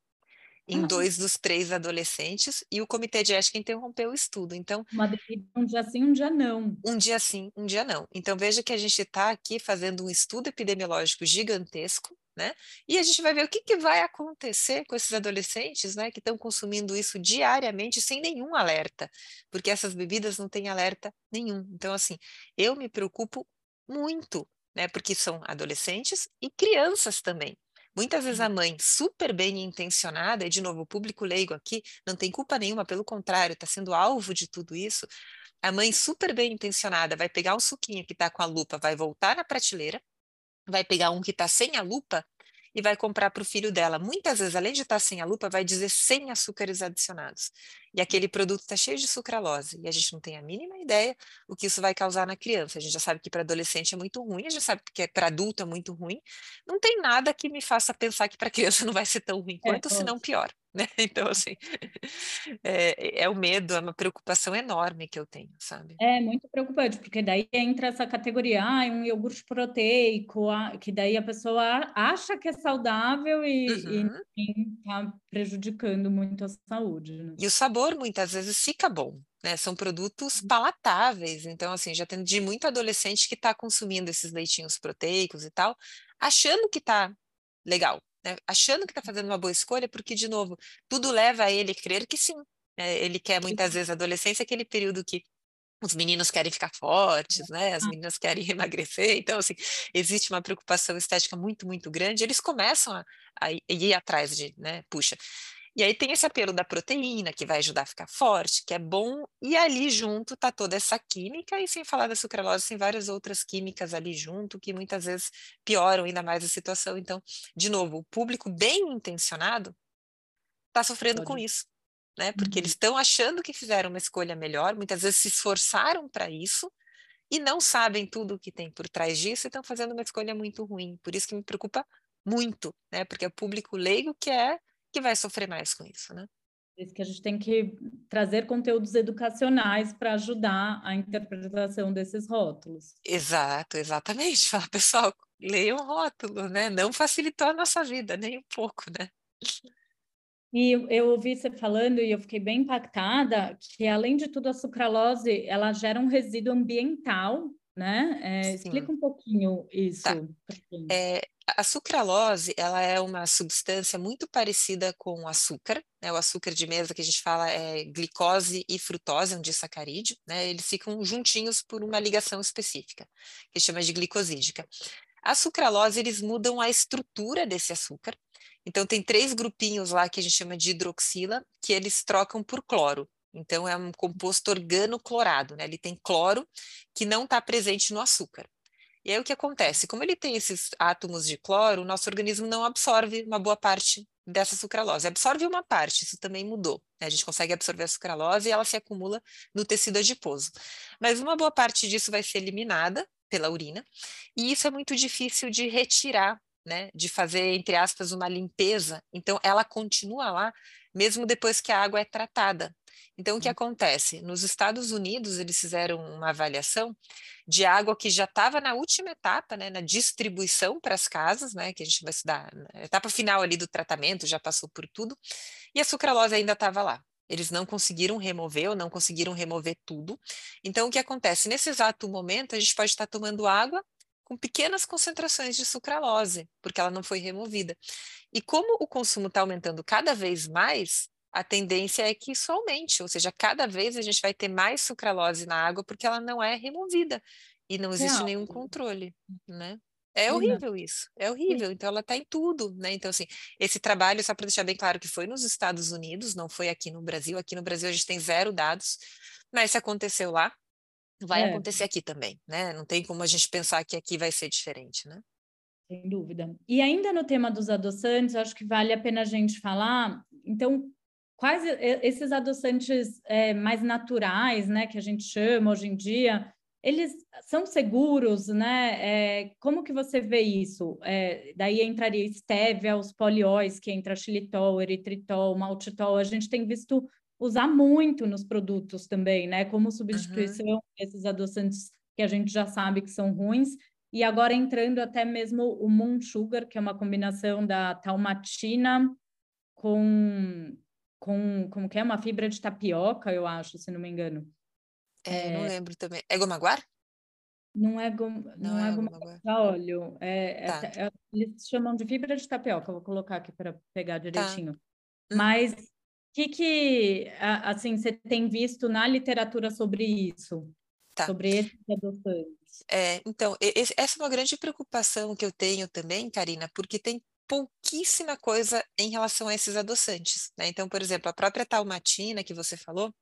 em ah. dois dos três adolescentes e o comitê de ética interrompeu o estudo. Então, uma um dia sim, um dia não. Um dia sim, um dia não. Então veja que a gente está aqui fazendo um estudo epidemiológico gigantesco, né? E a gente vai ver o que, que vai acontecer com esses adolescentes, né, que estão consumindo isso diariamente sem nenhum alerta, porque essas bebidas não têm alerta nenhum. Então, assim, eu me preocupo muito, né, porque são adolescentes e crianças também. Muitas vezes a uhum. mãe, super bem intencionada, e de novo, o público leigo aqui não tem culpa nenhuma, pelo contrário, está sendo alvo de tudo isso. A mãe, super bem intencionada, vai pegar um suquinho que está com a lupa, vai voltar na prateleira, vai pegar um que está sem a lupa e vai comprar para o filho dela. Muitas vezes, além de estar tá sem a lupa, vai dizer sem açúcares adicionados. E aquele produto está cheio de sucralose. E a gente não tem a mínima ideia o que isso vai causar na criança. A gente já sabe que para adolescente é muito ruim, a gente sabe que para adulto é muito ruim. Não tem nada que me faça pensar que para criança não vai ser tão ruim é, quanto, é, se não pior. Né? Então, assim, é, é, o medo, é uma preocupação enorme que eu tenho, sabe? É muito preocupante, porque daí entra essa categoria, ah, um iogurte proteico, que daí a pessoa acha que é saudável e, uhum. está prejudicando muito a saúde. Né? E o sabor muitas vezes fica bom. Né, são produtos uhum. palatáveis, então assim, já tem de muito adolescente que está consumindo esses leitinhos proteicos e tal, achando que está legal, né? achando que está fazendo uma boa escolha, porque, de novo, tudo leva a ele a crer que sim. Né? Ele quer muitas vezes a adolescência, aquele período que os meninos querem ficar fortes, né? As meninas querem emagrecer, então assim existe uma preocupação estética muito muito grande. Eles começam a, a ir atrás de, né? Puxa, e aí tem esse apelo da proteína, que vai ajudar a ficar forte, que é bom, e ali junto tá toda essa química, e sem falar da sucralose, tem várias outras químicas ali junto, que muitas vezes pioram ainda mais a situação. Então, de novo, o público bem intencionado está sofrendo Pode. com isso, né? Porque uhum. eles estão achando que fizeram uma escolha melhor, muitas vezes se esforçaram para isso, e não sabem tudo o que tem por trás disso e estão fazendo uma escolha muito ruim. Por isso que me preocupa muito, né? Porque é o público leigo que é que vai sofrer mais com isso, né? Isso que a gente tem que trazer conteúdos educacionais para ajudar a interpretação desses rótulos. Exato, exatamente. Fala, pessoal, leiam o rótulo, né? Não facilitou a nossa vida, nem um pouco, né? E eu ouvi você falando e eu fiquei bem impactada que, além de tudo, a sucralose ela gera um resíduo ambiental, né? É, explica um pouquinho isso. Tá. É, a sucralose, ela é uma substância muito parecida com o açúcar, né? O açúcar de mesa que a gente fala é glicose e frutose, um disacarídeo, né? Eles ficam juntinhos por uma ligação específica, que chama de glicosídica. A sucralose, eles mudam a estrutura desse açúcar. Então, tem três grupinhos lá que a gente chama de hidroxila, que eles trocam por cloro. Então, é um composto organoclorado, né? Ele tem cloro que não está presente no açúcar. E aí o que acontece? Como ele tem esses átomos de cloro, o nosso organismo não absorve uma boa parte dessa sucralose. Absorve uma parte, isso também mudou. Né? A gente consegue absorver a sucralose e ela se acumula no tecido adiposo. Mas uma boa parte disso vai ser eliminada pela urina, e isso é muito difícil de retirar, né? De fazer, entre aspas, uma limpeza. Então, ela continua lá, mesmo depois que a água é tratada. Então, o que hum. acontece? Nos Estados Unidos, eles fizeram uma avaliação de água que já estava na última etapa, né, na distribuição para as casas, né, que a gente vai estudar, etapa final ali do tratamento, já passou por tudo, e a sucralose ainda estava lá. Eles não conseguiram remover ou não conseguiram remover tudo. Então, o que acontece? Nesse exato momento, a gente pode estar tomando água com pequenas concentrações de sucralose, porque ela não foi removida. E como o consumo está aumentando cada vez mais, a tendência é que isso aumente, ou seja, cada vez a gente vai ter mais sucralose na água porque ela não é removida e não existe Real. nenhum controle, né? É horrível isso, é horrível. Então ela está em tudo, né? Então assim, esse trabalho só para deixar bem claro que foi nos Estados Unidos, não foi aqui no Brasil. Aqui no Brasil a gente tem zero dados, mas se aconteceu lá, vai é. acontecer aqui também, né? Não tem como a gente pensar que aqui vai ser diferente, né? Sem dúvida. E ainda no tema dos adoçantes, acho que vale a pena a gente falar. Então, quais esses adoçantes é, mais naturais, né, que a gente chama hoje em dia, eles são seguros, né? É, como que você vê isso? É, daí entraria stevia, os polióis, que entra xilitol, eritritol, maltitol. A gente tem visto usar muito nos produtos também, né? Como substituição uhum. desses adoçantes que a gente já sabe que são ruins. E agora entrando até mesmo o Moon Sugar, que é uma combinação da talmatina com com, como que é? Uma fibra de tapioca, eu acho, se não me engano. É, é... não lembro também. É gomaguar? Não é, gom... não, não é, é gomaguar de óleo. É, é tá. é, eles chamam de fibra de tapioca. Vou colocar aqui para pegar tá. direitinho. Tá. Mas que, que assim, você tem visto na literatura sobre isso? Tá. Sobre esses adoçantes? É, então, essa é uma grande preocupação que eu tenho também, Karina, porque tem pouquíssima coisa em relação a esses adoçantes, né? Então, por exemplo, a própria talmatina que você falou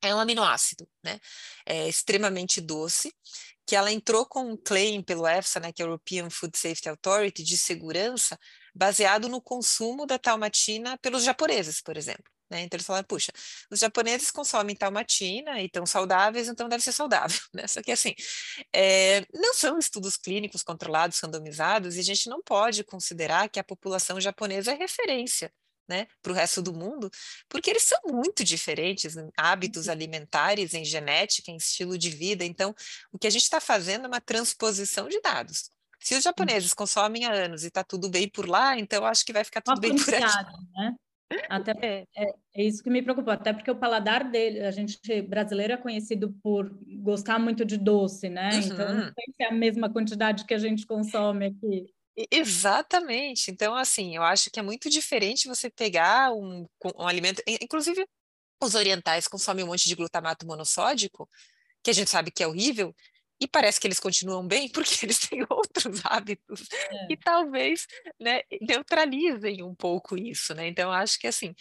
é um aminoácido, né? É extremamente doce, que ela entrou com um claim pelo EFSA, né, que é European Food Safety Authority, de segurança, baseado no consumo da talmatina pelos japoneses, por exemplo. Né? Então eles falaram, puxa, os japoneses consomem talmatina e estão saudáveis, então deve ser saudável. Né? Só que assim, é, não são estudos clínicos controlados, randomizados, e a gente não pode considerar que a população japonesa é referência né, para o resto do mundo, porque eles são muito diferentes em hábitos uhum. alimentares, em genética, em estilo de vida. Então, o que a gente está fazendo é uma transposição de dados. Se os uhum. japoneses consomem há anos e está tudo bem por lá, então acho que vai ficar tudo bem por aqui. Né? Até é. é, é, isso que me preocupa, até porque o paladar dele, a gente brasileiro é conhecido por gostar muito de doce, né? Uhum. Então não tem que ser a mesma quantidade que a gente consome aqui. Exatamente. Então, assim, eu acho que é muito diferente você pegar um, um alimento, inclusive os orientais consomem um monte de glutamato monossódico, que a gente sabe que é horrível, e parece que eles continuam bem porque eles têm outros hábitos é. que talvez né, neutralizem um pouco isso, né? Então, acho que assim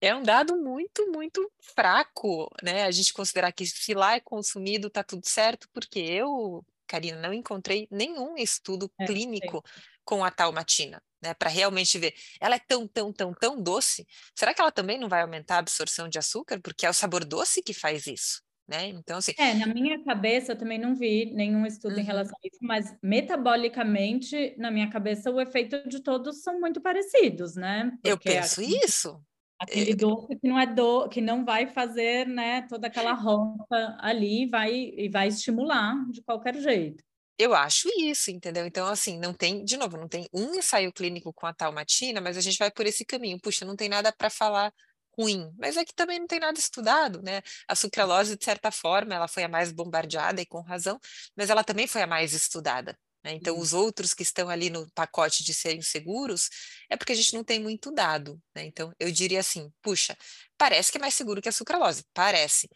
é um dado muito, muito fraco, né? A gente considerar que se lá é consumido, tá tudo certo, porque eu, Karina, não encontrei nenhum estudo é, clínico sim. com a talmatina, né? Para realmente ver. Ela é tão, tão, tão, tão doce. Será que ela também não vai aumentar a absorção de açúcar? Porque é o sabor doce que faz isso né? Então, assim. É, na minha cabeça eu também não vi nenhum estudo uhum. em relação a isso, mas metabolicamente, na minha cabeça, o efeito de todos são muito parecidos, né? Porque eu penso aquele, isso. Aquele é... doce que não é do, que não vai fazer, né, toda aquela roupa ali, vai e vai estimular de qualquer jeito. Eu acho isso, entendeu? Então, assim, não tem, de novo, não tem um ensaio clínico com a talmatina, mas a gente vai por esse caminho. Puxa, não tem nada para falar ruim, mas é que também não tem nada estudado, né? A sucralose, de certa forma, ela foi a mais bombardeada e com razão, mas ela também foi a mais estudada. Né? Então, os outros que estão ali no pacote de serem seguros é porque a gente não tem muito dado. Né? Então, eu diria assim: puxa, parece que é mais seguro que a sucralose, parece.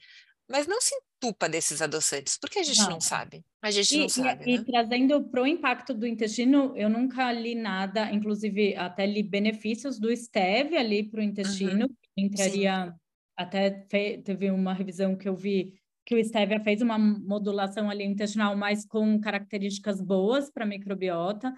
Mas não se entupa desses adoçantes, porque a gente não, não sabe. A gente e, não sabe. E, né? e trazendo para o impacto do intestino, eu nunca li nada, inclusive até li benefícios do stevia ali para o intestino, uhum entraria Sim. até teve uma revisão que eu vi que o stevia fez uma modulação ali intestinal, mas com características boas para microbiota.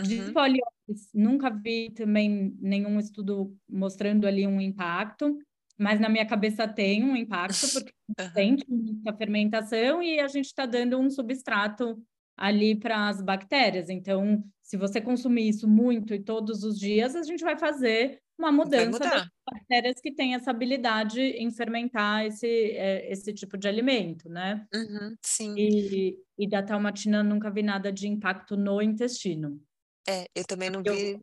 De uhum. poliólise, nunca vi também nenhum estudo mostrando ali um impacto, mas na minha cabeça tem um impacto, porque uhum. tem muita fermentação e a gente está dando um substrato ali para as bactérias. Então, se você consumir isso muito e todos os dias, a gente vai fazer uma mudança das bactérias que têm essa habilidade em fermentar esse, é, esse tipo de alimento, né? Uhum, sim. E, e da talmatina nunca vi nada de impacto no intestino. É, eu também não vi eu...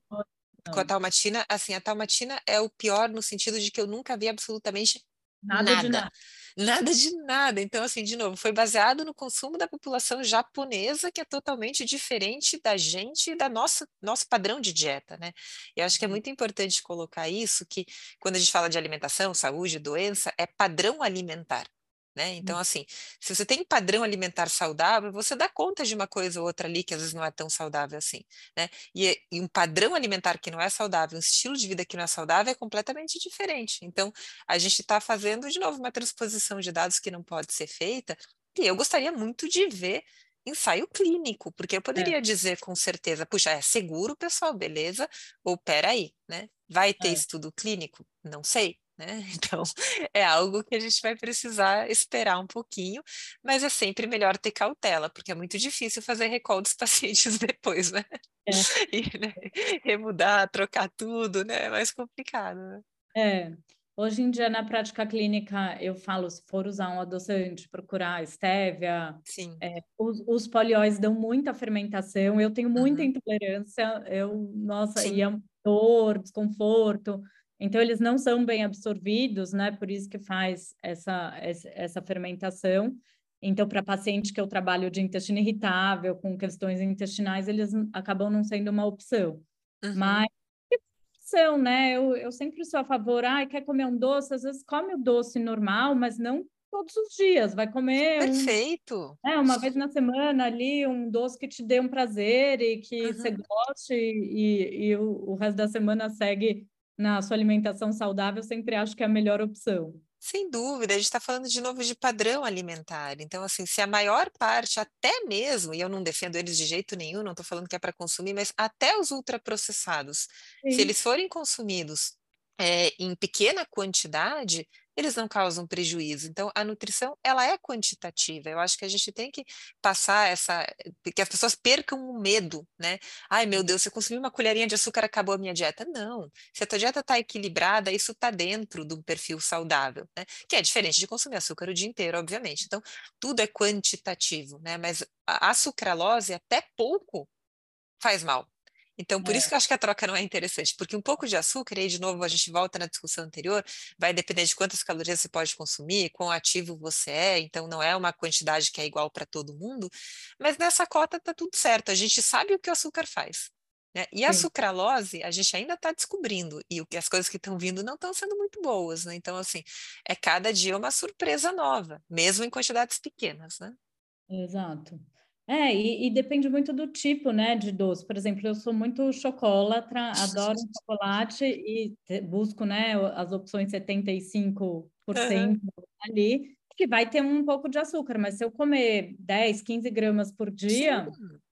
com a talmatina. Assim, a talmatina é o pior no sentido de que eu nunca vi absolutamente nada. nada. De nada. Nada de nada. Então, assim, de novo, foi baseado no consumo da população japonesa, que é totalmente diferente da gente e da nossa nosso padrão de dieta, né? E acho que é uhum. muito importante colocar isso, que quando a gente fala de alimentação, saúde, doença, é padrão alimentar. Né? Então, hum. assim, se você tem padrão alimentar saudável, você dá conta de uma coisa ou outra ali que às vezes não é tão saudável assim, né? E, e, um padrão alimentar que não é saudável, um estilo de vida que não é saudável é completamente diferente. Então, a gente está fazendo de novo uma transposição de dados que não pode ser feita, e eu gostaria muito de ver ensaio clínico, porque eu é. poderia é. dizer com certeza, puxa, é seguro, pessoal, beleza? Ou peraí, né? Vai ter é. estudo clínico? Não sei, né? Então, é algo que a gente vai precisar esperar um pouquinho, mas é sempre melhor ter cautela, porque é muito difícil fazer recall dos pacientes depois, né? É. E né, remudar, trocar tudo, né? É mais complicado, né? É. Hoje em dia, na prática clínica, eu falo, se for usar um adoçante, procurar estévia. Sim. É, os, os polióis dão muita fermentação, eu tenho muita uhum. intolerância, eu, nossa, Sim. e é dor, desconforto. Então, eles não são bem absorvidos, né? Por isso que faz essa, essa fermentação. Então, para paciente que eu trabalho de intestino irritável, com questões intestinais, eles acabam não sendo uma opção. Uhum. Mas, opção, né? Eu, eu sempre sou a favor, ah, quer comer um doce? Às vezes come o doce normal, mas não todos os dias. Vai comer. Perfeito! Um, né, uma vez na semana ali, um doce que te dê um prazer e que uhum. você goste, e, e o, o resto da semana segue na sua alimentação saudável, sempre acho que é a melhor opção. Sem dúvida, a gente está falando de novo de padrão alimentar. Então, assim, se a maior parte, até mesmo, e eu não defendo eles de jeito nenhum, não estou falando que é para consumir, mas até os ultraprocessados, Sim. se eles forem consumidos é, em pequena quantidade, eles não causam prejuízo. Então, a nutrição, ela é quantitativa. Eu acho que a gente tem que passar essa... que as pessoas percam o medo, né? Ai, meu Deus, se eu consumir uma colherinha de açúcar, acabou a minha dieta. Não. Se a tua dieta está equilibrada, isso está dentro de um perfil saudável, né? Que é diferente de consumir açúcar o dia inteiro, obviamente. Então, tudo é quantitativo, né? Mas a sucralose, até pouco, faz mal. Então, por é. isso que eu acho que a troca não é interessante, porque um pouco de açúcar, e aí de novo a gente volta na discussão anterior, vai depender de quantas calorias você pode consumir, quão ativo você é, então não é uma quantidade que é igual para todo mundo, mas nessa cota está tudo certo, a gente sabe o que o açúcar faz. Né? E a Sim. sucralose, a gente ainda está descobrindo, e o que as coisas que estão vindo não estão sendo muito boas, né? Então, assim, é cada dia uma surpresa nova, mesmo em quantidades pequenas, né? Exato. É, e, e, depende muito do tipo, né, de doce. Por exemplo, eu sou muito chocolatra, adoro chocolate e busco, né, as opções 75% uhum. ali, que vai ter um pouco de açúcar, mas se eu comer 10, 15 gramas por dia, Sim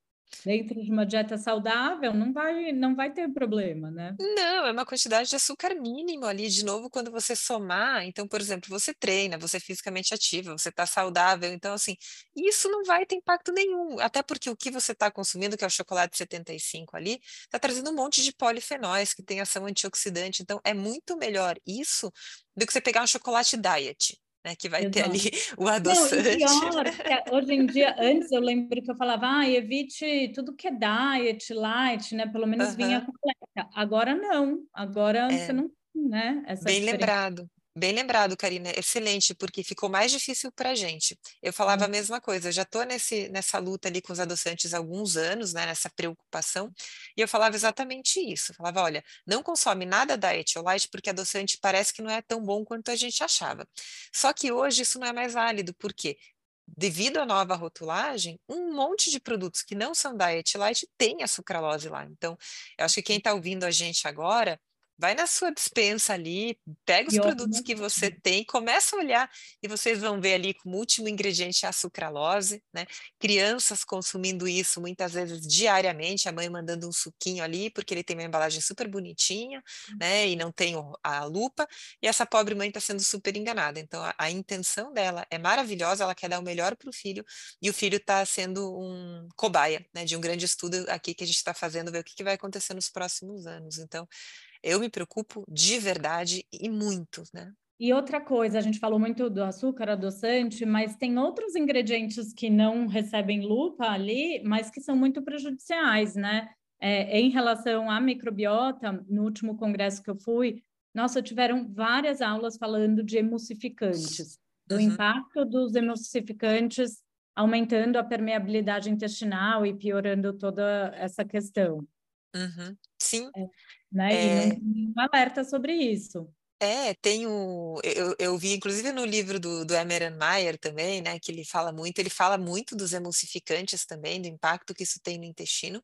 dentro de uma dieta saudável, não vai, não vai ter problema, né? Não, é uma quantidade de açúcar mínimo ali, de novo, quando você somar. Então, por exemplo, você treina, você é fisicamente ativa, você está saudável. Então, assim, isso não vai ter impacto nenhum. Até porque o que você está consumindo, que é o chocolate 75 ali, está trazendo um monte de polifenóis que tem ação antioxidante. Então, é muito melhor isso do que você pegar um chocolate diet né, que vai Exato. ter ali o adoçante. Não, pior, hoje em dia, antes eu lembro que eu falava, ah, evite tudo que é diet, light, né? Pelo menos vinha completa. Agora não, agora é. você não né? Essa Bem lembrado. Bem lembrado, Karina, excelente, porque ficou mais difícil para a gente. Eu falava a uhum. mesma coisa, eu já estou nessa luta ali com os adoçantes há alguns anos, né, nessa preocupação, e eu falava exatamente isso. Eu falava, olha, não consome nada ou light, porque adoçante parece que não é tão bom quanto a gente achava. Só que hoje isso não é mais válido, por quê? Devido à nova rotulagem, um monte de produtos que não são diet light tem a sucralose lá. Então, eu acho que quem está ouvindo a gente agora vai na sua dispensa ali, pega os e produtos que você tem, começa a olhar e vocês vão ver ali como último ingrediente a sucralose, né? Crianças consumindo isso muitas vezes diariamente, a mãe mandando um suquinho ali porque ele tem uma embalagem super bonitinha, né? E não tem a lupa, e essa pobre mãe está sendo super enganada. Então a, a, intenção dela é maravilhosa, ela quer dar o melhor para o filho e o filho está sendo um cobaia, né? De um grande estudo aqui que a gente está fazendo, ver o que, que vai acontecer nos próximos anos. Então eu me preocupo de verdade e muito, né? E outra coisa, a gente falou muito do açúcar adoçante, mas tem outros ingredientes que não recebem lupa ali, mas que são muito prejudiciais, né? É, em relação à microbiota, no último congresso que eu fui, nossa, tiveram várias aulas falando de emulsificantes, do uhum. impacto dos emulsificantes aumentando a permeabilidade intestinal e piorando toda essa questão. Uhum. Sim. É né? É... E não, não alerta sobre isso. É, tem o, eu, eu vi inclusive no livro do, do Emeran Mayer também, né, que ele fala muito, ele fala muito dos emulsificantes também, do impacto que isso tem no intestino,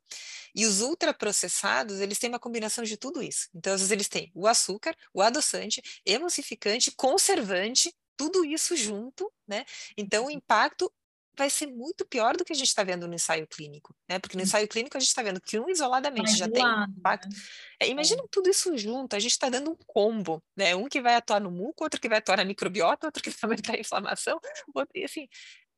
e os ultraprocessados, eles têm uma combinação de tudo isso, então às vezes eles têm o açúcar, o adoçante, emulsificante, conservante, tudo isso junto, né, então o impacto vai ser muito pior do que a gente está vendo no ensaio clínico, né? Porque no hum. ensaio clínico a gente está vendo que um isoladamente já tem impacto. Né? É, imagina é. tudo isso junto, a gente está dando um combo, né? Um que vai atuar no muco, outro que vai atuar na microbiota, outro que vai aumentar a inflamação, outro, e assim,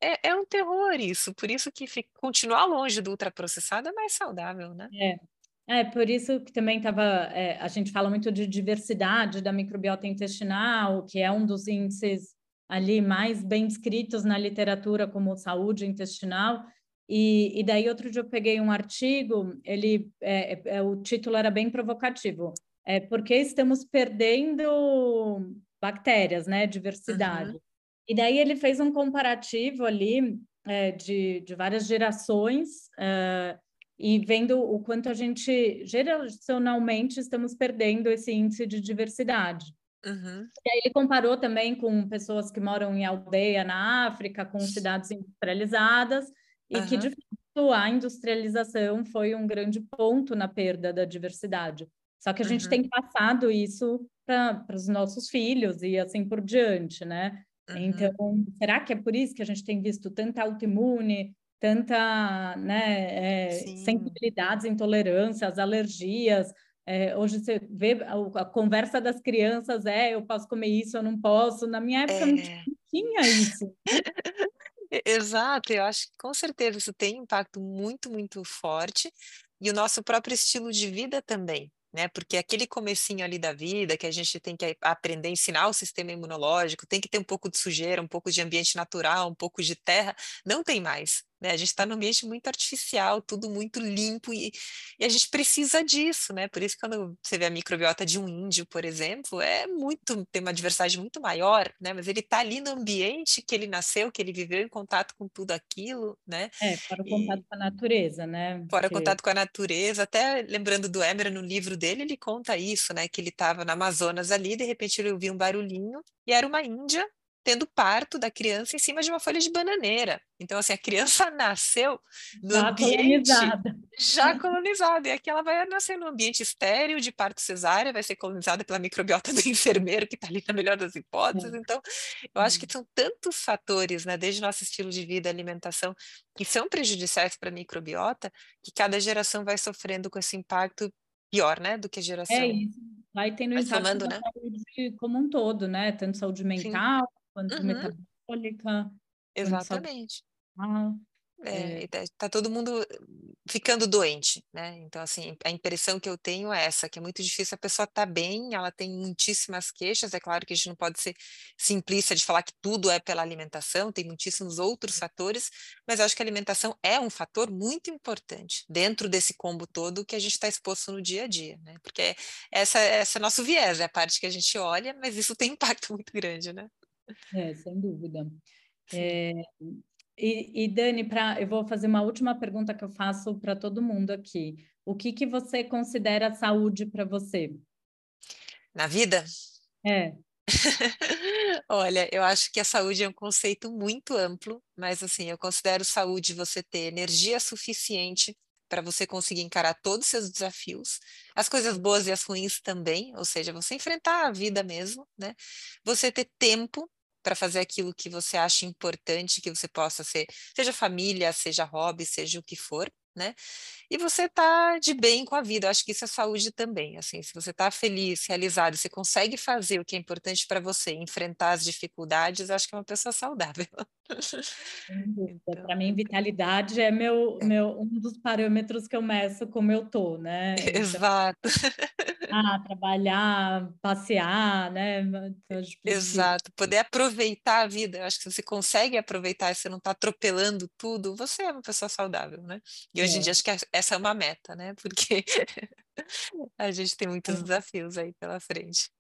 é, é, um terror isso, por isso que fica, continuar longe do ultraprocessado é mais saudável, né? É. É, por isso que também estava. É, a gente fala muito de diversidade da microbiota intestinal, que é um dos índices ali mais bem descritos na literatura como saúde intestinal. E, e daí outro dia eu peguei um artigo, ele é, é, é o título era bem provocativo. É porque estamos perdendo bactérias, né? Diversidade. Uhum. E daí ele fez um comparativo ali é, de, de várias gerações uh, e vendo o quanto a gente geracionalmente estamos perdendo esse índice de diversidade. Uhum. E aí ele comparou também com pessoas que moram em aldeia na África, com cidades industrializadas, e uhum. que de fato a industrialização foi um grande ponto na perda da diversidade. Só que a gente uhum. tem passado isso para os nossos filhos e assim por diante, né? Então, será que é por isso que a gente tem visto tanta autoimune, tanta né, é, sensibilidades, intolerâncias, alergias? É, hoje você vê a, a, conversa das crianças é eu posso comer isso, eu não posso. Na minha época é... não tinha isso. Exato, eu acho que com certeza isso tem impacto muito, muito forte, e o nosso próprio estilo de vida também, né? Porque aquele comecinho ali da vida que a gente tem que aprender a ensinar o sistema imunológico, tem que ter um pouco de sujeira, um pouco de ambiente natural, um pouco de terra, não tem mais. Né? A gente está num ambiente muito artificial, tudo muito limpo e, e, a gente precisa disso, né? Por isso quando você vê a microbiota de um índio, por exemplo, é muito tem uma diversidade muito maior, né? Mas ele está ali no ambiente que ele nasceu, que ele viveu em contato com tudo aquilo, né? É, para o contato e, com a natureza, né? Para o contato com a natureza, até lembrando do Emer no livro dele, ele conta isso, né? Que ele estava no Amazonas ali, de repente ele ouviu um barulhinho e era uma índia tendo parto da criança em cima de uma folha de bananeira. Então, assim, a criança nasceu no já ambiente colonizada. já colonizada. E aqui ela vai nascer num ambiente estéreo de parto cesárea, vai ser colonizada pela microbiota do enfermeiro, que está ali na melhor das hipóteses. É. Então, eu acho que uhum. são tantos fatores, né, desde nosso estilo de vida, alimentação, que são prejudiciais para a microbiota, que cada geração vai sofrendo com esse impacto pior, né, do que a é geração. É isso. Vai tendo impacto somando, né? saúde como um todo, né? Tanto saúde mental, Sim quanto uhum. metabólica. Exatamente. É, é. tá todo mundo ficando doente, né? Então, assim, a impressão que eu tenho é essa, que é muito difícil a pessoa estar tá bem, ela tem muitíssimas queixas, é claro que a gente não pode ser simplista de falar que tudo é pela alimentação, tem muitíssimos outros fatores, mas eu acho que a alimentação é um fator muito importante dentro desse combo todo que a gente está exposto no dia a dia, né? Porque essa, essa é nosso viés, é a parte que a gente olha, mas isso tem impacto muito grande, né? É, sem dúvida. É, e, e, Dani, pra, eu vou fazer uma última pergunta que eu faço para todo mundo aqui. O que, que você considera saúde para você? Na vida? É. Olha, eu acho que a saúde é um conceito muito amplo, mas assim, eu considero saúde você ter energia suficiente para você conseguir encarar todos os seus desafios, as coisas boas e as ruins também, ou seja, você enfrentar a vida mesmo, né? Você ter tempo para fazer aquilo que você acha importante, que você possa ser, seja família, seja hobby, seja o que for, né? E você tá de bem com a vida. Eu acho que isso é saúde também. Assim, se você tá feliz, realizado, você consegue fazer o que é importante para você, enfrentar as dificuldades, eu acho que é uma pessoa saudável. Então... Para mim, vitalidade é meu, é. meu um dos parâmetros que eu meço como eu tô, né? Então, Ah, trabalhar, passear, né? Exato, poder aproveitar a vida. Eu acho que se você consegue aproveitar você não está atropelando tudo, você é uma pessoa saudável, né? E hoje é. em dia acho que essa é uma meta, né? Porque a gente tem muitos é. desafios aí pela frente.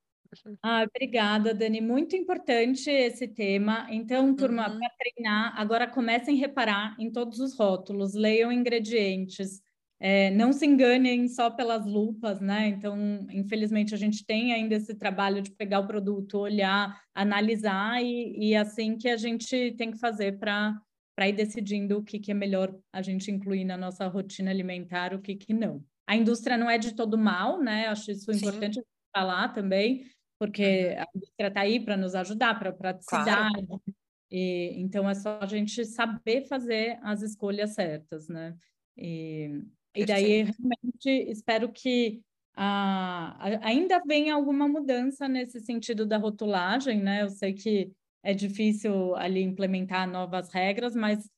Ah, obrigada, Dani. Muito importante esse tema. Então, turma, uhum. para treinar, agora comecem a reparar em todos os rótulos, leiam ingredientes, é, não se enganem só pelas lupas, né? Então, infelizmente, a gente tem ainda esse trabalho de pegar o produto, olhar, analisar, e, e assim que a gente tem que fazer para ir decidindo o que, que é melhor a gente incluir na nossa rotina alimentar, o que, que não. A indústria não é de todo mal, né? Acho isso Sim. importante falar também, porque uhum. a indústria está aí para nos ajudar, para praticidade. Claro. E, então, é só a gente saber fazer as escolhas certas, né? E, e daí, realmente, espero que ah, ainda venha alguma mudança nesse sentido da rotulagem, né? Eu sei que é difícil ali implementar novas regras, mas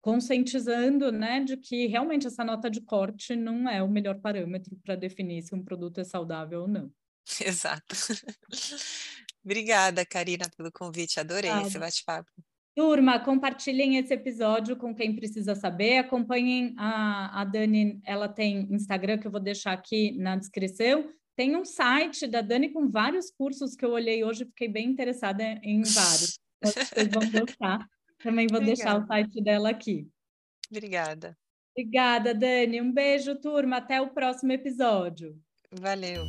conscientizando, né, de que realmente essa nota de corte não é o melhor parâmetro para definir se um produto é saudável ou não. Exato. Obrigada, Karina, pelo convite. Adorei ah, esse bate-papo. Turma, compartilhem esse episódio com quem precisa saber. Acompanhem a, a Dani, ela tem Instagram, que eu vou deixar aqui na descrição. Tem um site da Dani com vários cursos que eu olhei hoje, fiquei bem interessada em vários. Vocês vão gostar. Também vou Obrigada. deixar o site dela aqui. Obrigada. Obrigada, Dani. Um beijo, turma. Até o próximo episódio. Valeu.